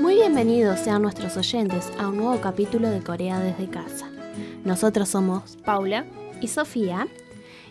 Muy bienvenidos sean nuestros oyentes a un nuevo capítulo de Corea desde casa. Nosotros somos Paula y Sofía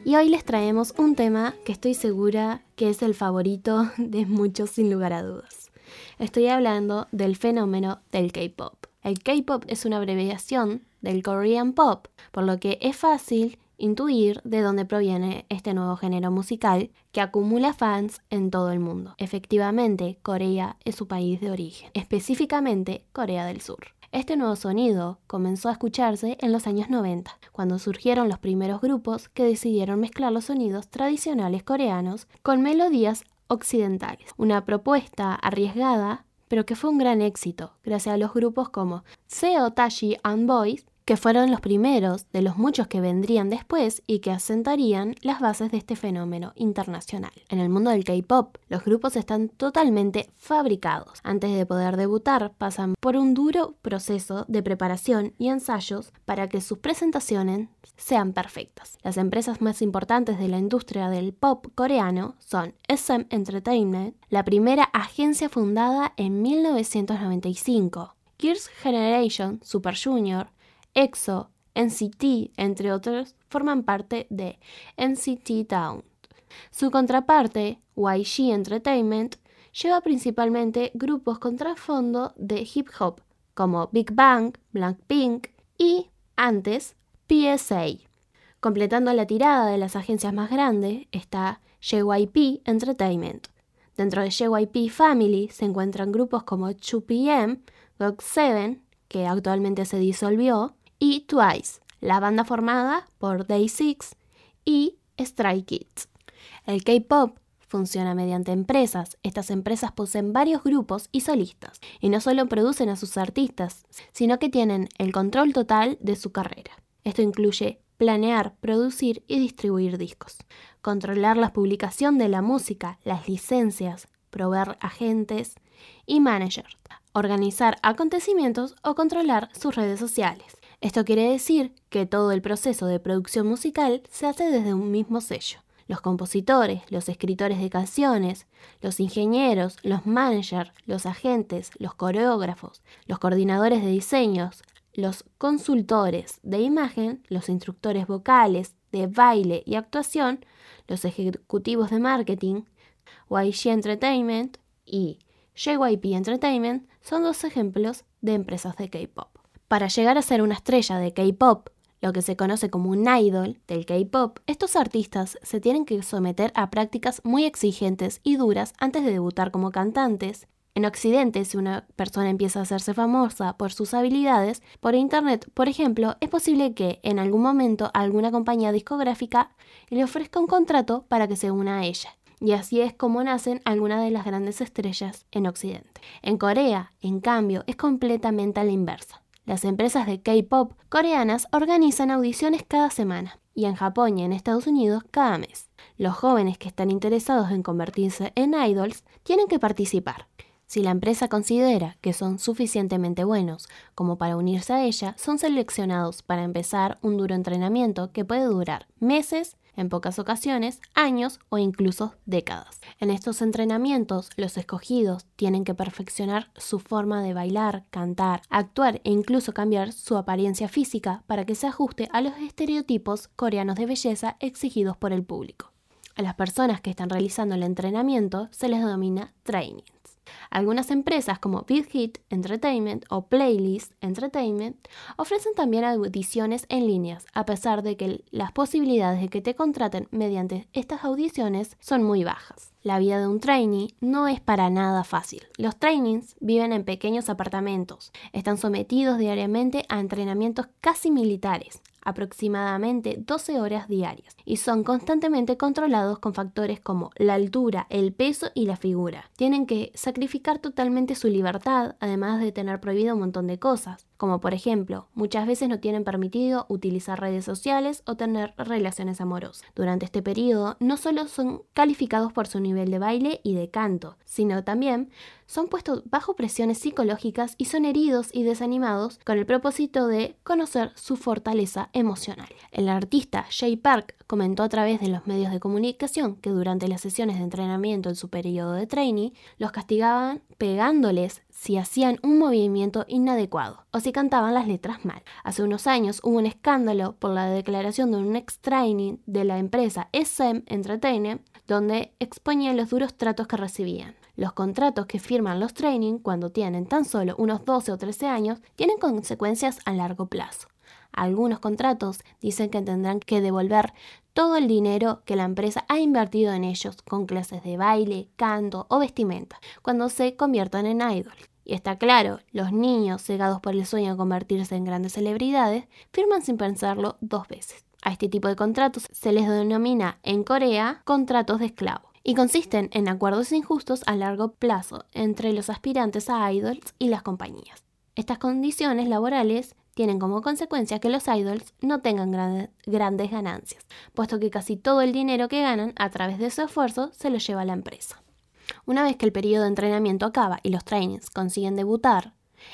y hoy les traemos un tema que estoy segura que es el favorito de muchos sin lugar a dudas. Estoy hablando del fenómeno del K-Pop. El K-Pop es una abreviación del Korean Pop, por lo que es fácil intuir de dónde proviene este nuevo género musical que acumula fans en todo el mundo. Efectivamente, Corea es su país de origen, específicamente Corea del Sur. Este nuevo sonido comenzó a escucharse en los años 90, cuando surgieron los primeros grupos que decidieron mezclar los sonidos tradicionales coreanos con melodías occidentales. Una propuesta arriesgada, pero que fue un gran éxito, gracias a los grupos como Seo Tashi and Boys, que fueron los primeros de los muchos que vendrían después y que asentarían las bases de este fenómeno internacional. En el mundo del K-Pop, los grupos están totalmente fabricados. Antes de poder debutar, pasan por un duro proceso de preparación y ensayos para que sus presentaciones sean perfectas. Las empresas más importantes de la industria del pop coreano son SM Entertainment, la primera agencia fundada en 1995, Gears Generation Super Junior, EXO, NCT, entre otros, forman parte de NCT Town. Su contraparte, YG Entertainment, lleva principalmente grupos con trasfondo de hip hop, como Big Bang, Blackpink y, antes, PSA. Completando la tirada de las agencias más grandes está JYP Entertainment. Dentro de JYP Family se encuentran grupos como 2PM, GOG7, que actualmente se disolvió, y Twice, la banda formada por Day6 y Stray Kids. El K-Pop funciona mediante empresas. Estas empresas poseen varios grupos y solistas, y no solo producen a sus artistas, sino que tienen el control total de su carrera. Esto incluye planear, producir y distribuir discos, controlar la publicación de la música, las licencias, proveer agentes y managers, organizar acontecimientos o controlar sus redes sociales. Esto quiere decir que todo el proceso de producción musical se hace desde un mismo sello. Los compositores, los escritores de canciones, los ingenieros, los managers, los agentes, los coreógrafos, los coordinadores de diseños, los consultores de imagen, los instructores vocales, de baile y actuación, los ejecutivos de marketing, YG Entertainment y JYP Entertainment son dos ejemplos de empresas de K-pop. Para llegar a ser una estrella de K-pop, lo que se conoce como un idol del K-pop, estos artistas se tienen que someter a prácticas muy exigentes y duras antes de debutar como cantantes. En Occidente, si una persona empieza a hacerse famosa por sus habilidades, por Internet, por ejemplo, es posible que en algún momento alguna compañía discográfica le ofrezca un contrato para que se una a ella. Y así es como nacen algunas de las grandes estrellas en Occidente. En Corea, en cambio, es completamente a la inversa. Las empresas de K-pop coreanas organizan audiciones cada semana y en Japón y en Estados Unidos cada mes. Los jóvenes que están interesados en convertirse en idols tienen que participar. Si la empresa considera que son suficientemente buenos como para unirse a ella, son seleccionados para empezar un duro entrenamiento que puede durar meses en pocas ocasiones años o incluso décadas. En estos entrenamientos, los escogidos tienen que perfeccionar su forma de bailar, cantar, actuar e incluso cambiar su apariencia física para que se ajuste a los estereotipos coreanos de belleza exigidos por el público. A las personas que están realizando el entrenamiento se les denomina training. Algunas empresas como Big Hit Entertainment o Playlist Entertainment ofrecen también audiciones en líneas, a pesar de que las posibilidades de que te contraten mediante estas audiciones son muy bajas. La vida de un trainee no es para nada fácil. Los trainings viven en pequeños apartamentos, están sometidos diariamente a entrenamientos casi militares, aproximadamente 12 horas diarias y son constantemente controlados con factores como la altura, el peso y la figura. Tienen que sacrificar totalmente su libertad, además de tener prohibido un montón de cosas. Como por ejemplo, muchas veces no tienen permitido utilizar redes sociales o tener relaciones amorosas. Durante este periodo no solo son calificados por su nivel de baile y de canto, sino también son puestos bajo presiones psicológicas y son heridos y desanimados con el propósito de conocer su fortaleza emocional. El artista Jay Park comentó a través de los medios de comunicación que durante las sesiones de entrenamiento en su periodo de training los castigaban pegándoles si hacían un movimiento inadecuado o si cantaban las letras mal. Hace unos años hubo un escándalo por la declaración de un ex training de la empresa SM Entertainment donde exponía los duros tratos que recibían. Los contratos que firman los training cuando tienen tan solo unos 12 o 13 años tienen consecuencias a largo plazo. Algunos contratos dicen que tendrán que devolver todo el dinero que la empresa ha invertido en ellos con clases de baile, canto o vestimenta cuando se conviertan en idols. Y está claro, los niños cegados por el sueño de convertirse en grandes celebridades firman sin pensarlo dos veces. A este tipo de contratos se les denomina en Corea contratos de esclavo y consisten en acuerdos injustos a largo plazo entre los aspirantes a idols y las compañías. Estas condiciones laborales tienen como consecuencia que los idols no tengan grandes ganancias, puesto que casi todo el dinero que ganan a través de su esfuerzo se lo lleva la empresa. Una vez que el periodo de entrenamiento acaba y los trainings consiguen debutar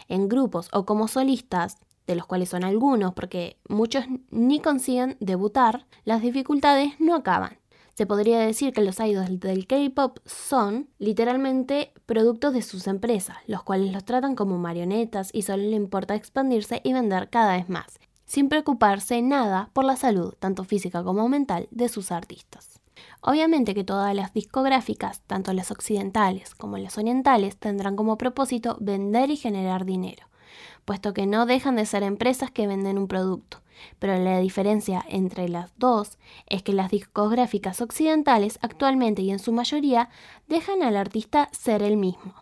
en grupos o como solistas, de los cuales son algunos porque muchos ni consiguen debutar, las dificultades no acaban se podría decir que los idols del K-pop son literalmente productos de sus empresas, los cuales los tratan como marionetas y solo le importa expandirse y vender cada vez más, sin preocuparse nada por la salud, tanto física como mental, de sus artistas. Obviamente que todas las discográficas, tanto las occidentales como las orientales, tendrán como propósito vender y generar dinero, puesto que no dejan de ser empresas que venden un producto pero la diferencia entre las dos es que las discográficas occidentales actualmente y en su mayoría dejan al artista ser el mismo.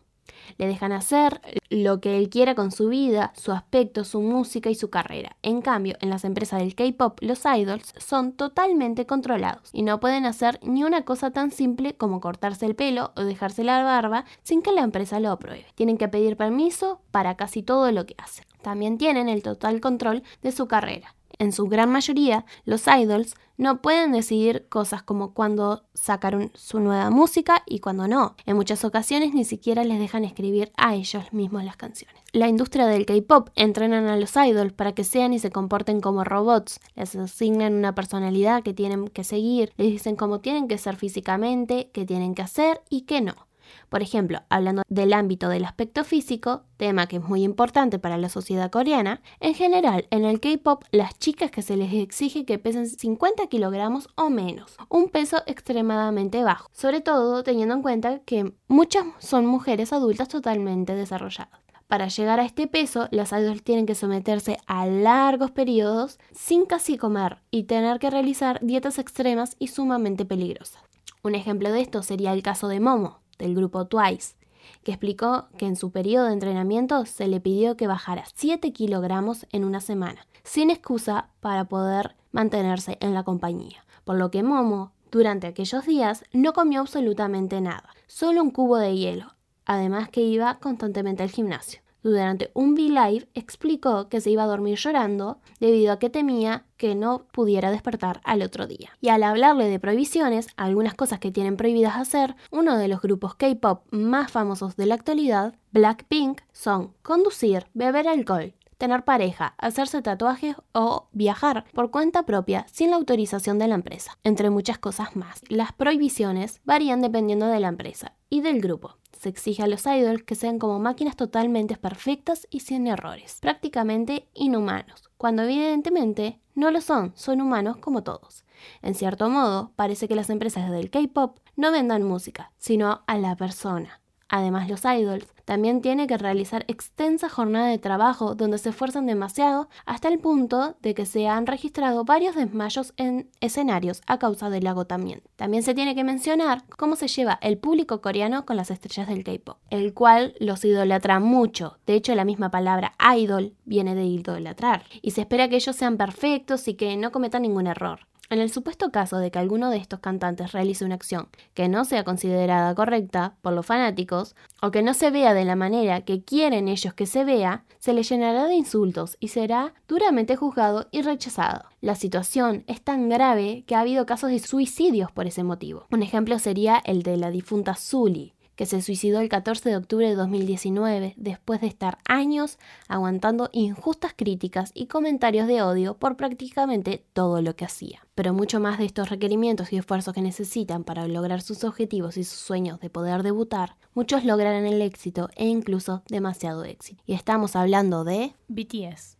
Le dejan hacer lo que él quiera con su vida, su aspecto, su música y su carrera. En cambio, en las empresas del K-pop, los idols son totalmente controlados y no pueden hacer ni una cosa tan simple como cortarse el pelo o dejarse la barba sin que la empresa lo apruebe. Tienen que pedir permiso para casi todo lo que hacen. También tienen el total control de su carrera en su gran mayoría, los idols no pueden decidir cosas como cuándo sacar su nueva música y cuándo no. En muchas ocasiones ni siquiera les dejan escribir a ellos mismos las canciones. La industria del K-pop entrenan a los idols para que sean y se comporten como robots. Les asignan una personalidad que tienen que seguir, les dicen cómo tienen que ser físicamente, qué tienen que hacer y qué no. Por ejemplo, hablando del ámbito del aspecto físico, tema que es muy importante para la sociedad coreana, en general en el K-pop las chicas que se les exige que pesen 50 kilogramos o menos, un peso extremadamente bajo, sobre todo teniendo en cuenta que muchas son mujeres adultas totalmente desarrolladas. Para llegar a este peso, las idols tienen que someterse a largos periodos sin casi comer y tener que realizar dietas extremas y sumamente peligrosas. Un ejemplo de esto sería el caso de Momo, del grupo Twice, que explicó que en su periodo de entrenamiento se le pidió que bajara 7 kilogramos en una semana, sin excusa para poder mantenerse en la compañía, por lo que Momo durante aquellos días no comió absolutamente nada, solo un cubo de hielo, además que iba constantemente al gimnasio durante un V-Live explicó que se iba a dormir llorando debido a que temía que no pudiera despertar al otro día. Y al hablarle de prohibiciones, algunas cosas que tienen prohibidas hacer, uno de los grupos K-pop más famosos de la actualidad, Blackpink, son conducir, beber alcohol, tener pareja, hacerse tatuajes o viajar por cuenta propia sin la autorización de la empresa, entre muchas cosas más. Las prohibiciones varían dependiendo de la empresa y del grupo se exige a los idols que sean como máquinas totalmente perfectas y sin errores, prácticamente inhumanos, cuando evidentemente no lo son, son humanos como todos. En cierto modo, parece que las empresas del K-Pop no vendan música, sino a la persona. Además, los idols también tienen que realizar extensa jornada de trabajo donde se esfuerzan demasiado hasta el punto de que se han registrado varios desmayos en escenarios a causa del agotamiento. También se tiene que mencionar cómo se lleva el público coreano con las estrellas del K-pop, el cual los idolatra mucho. De hecho, la misma palabra idol viene de idolatrar y se espera que ellos sean perfectos y que no cometan ningún error. En el supuesto caso de que alguno de estos cantantes realice una acción que no sea considerada correcta por los fanáticos o que no se vea de la manera que quieren ellos que se vea, se le llenará de insultos y será duramente juzgado y rechazado. La situación es tan grave que ha habido casos de suicidios por ese motivo. Un ejemplo sería el de la difunta Zully, que se suicidó el 14 de octubre de 2019 después de estar años aguantando injustas críticas y comentarios de odio por prácticamente todo lo que hacía. Pero mucho más de estos requerimientos y esfuerzos que necesitan para lograr sus objetivos y sus sueños de poder debutar, muchos lograrán el éxito e incluso demasiado éxito. Y estamos hablando de BTS.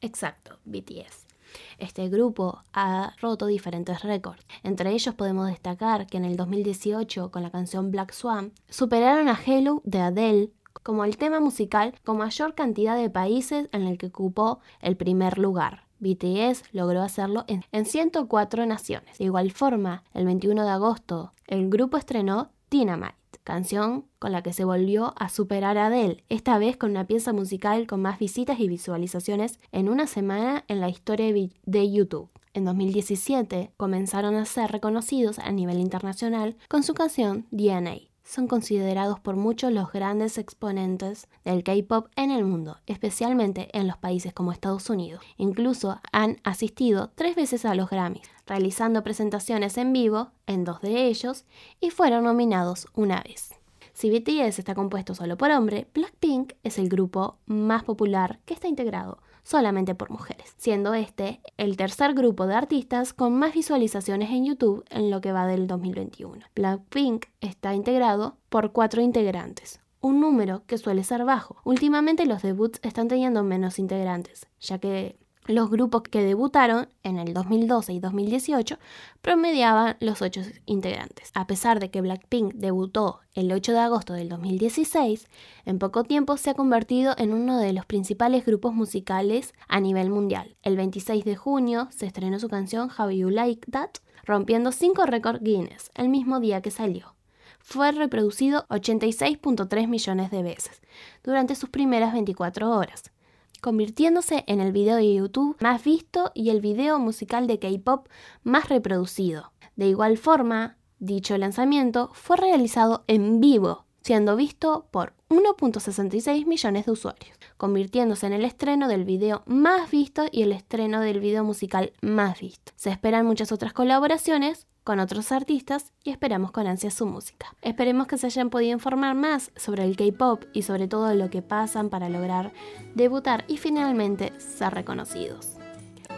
Exacto, BTS. Este grupo ha roto diferentes récords. Entre ellos podemos destacar que en el 2018, con la canción Black Swan, superaron a Hello de Adele como el tema musical con mayor cantidad de países en el que ocupó el primer lugar. BTS logró hacerlo en, 104 naciones. De igual forma, el 21 de agosto, el grupo estrenó Dynamite canción con la que se volvió a superar a Adele, esta vez con una pieza musical con más visitas y visualizaciones en una semana en la historia de YouTube. En 2017 comenzaron a ser reconocidos a nivel internacional con su canción DNA son considerados por muchos los grandes exponentes del K-Pop en el mundo, especialmente en los países como Estados Unidos. Incluso han asistido tres veces a los Grammys, realizando presentaciones en vivo en dos de ellos y fueron nominados una vez. Si BTS está compuesto solo por hombre, Blackpink es el grupo más popular que está integrado solamente por mujeres, siendo este el tercer grupo de artistas con más visualizaciones en YouTube en lo que va del 2021. Blackpink está integrado por cuatro integrantes, un número que suele ser bajo. Últimamente los debuts están teniendo menos integrantes, ya que los grupos que debutaron en el 2012 y 2018 promediaban los 8 integrantes. A pesar de que Blackpink debutó el 8 de agosto del 2016, en poco tiempo se ha convertido en uno de los principales grupos musicales a nivel mundial. El 26 de junio se estrenó su canción How You Like That, rompiendo 5 récords Guinness el mismo día que salió fue reproducido 86.3 millones de veces durante sus primeras 24 horas convirtiéndose en el video de YouTube más visto y el video musical de K-Pop más reproducido. De igual forma, dicho lanzamiento fue realizado en vivo, siendo visto por 1.66 millones de usuarios, convirtiéndose en el estreno del video más visto y el estreno del video musical más visto. Se esperan muchas otras colaboraciones con otros artistas y esperamos con ansia su música. Esperemos que se hayan podido informar más sobre el K-Pop y sobre todo lo que pasan para lograr debutar y finalmente ser reconocidos.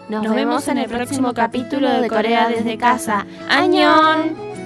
Nos, vemos en el próximo capítulo de Corea desde casa. ¡Añón!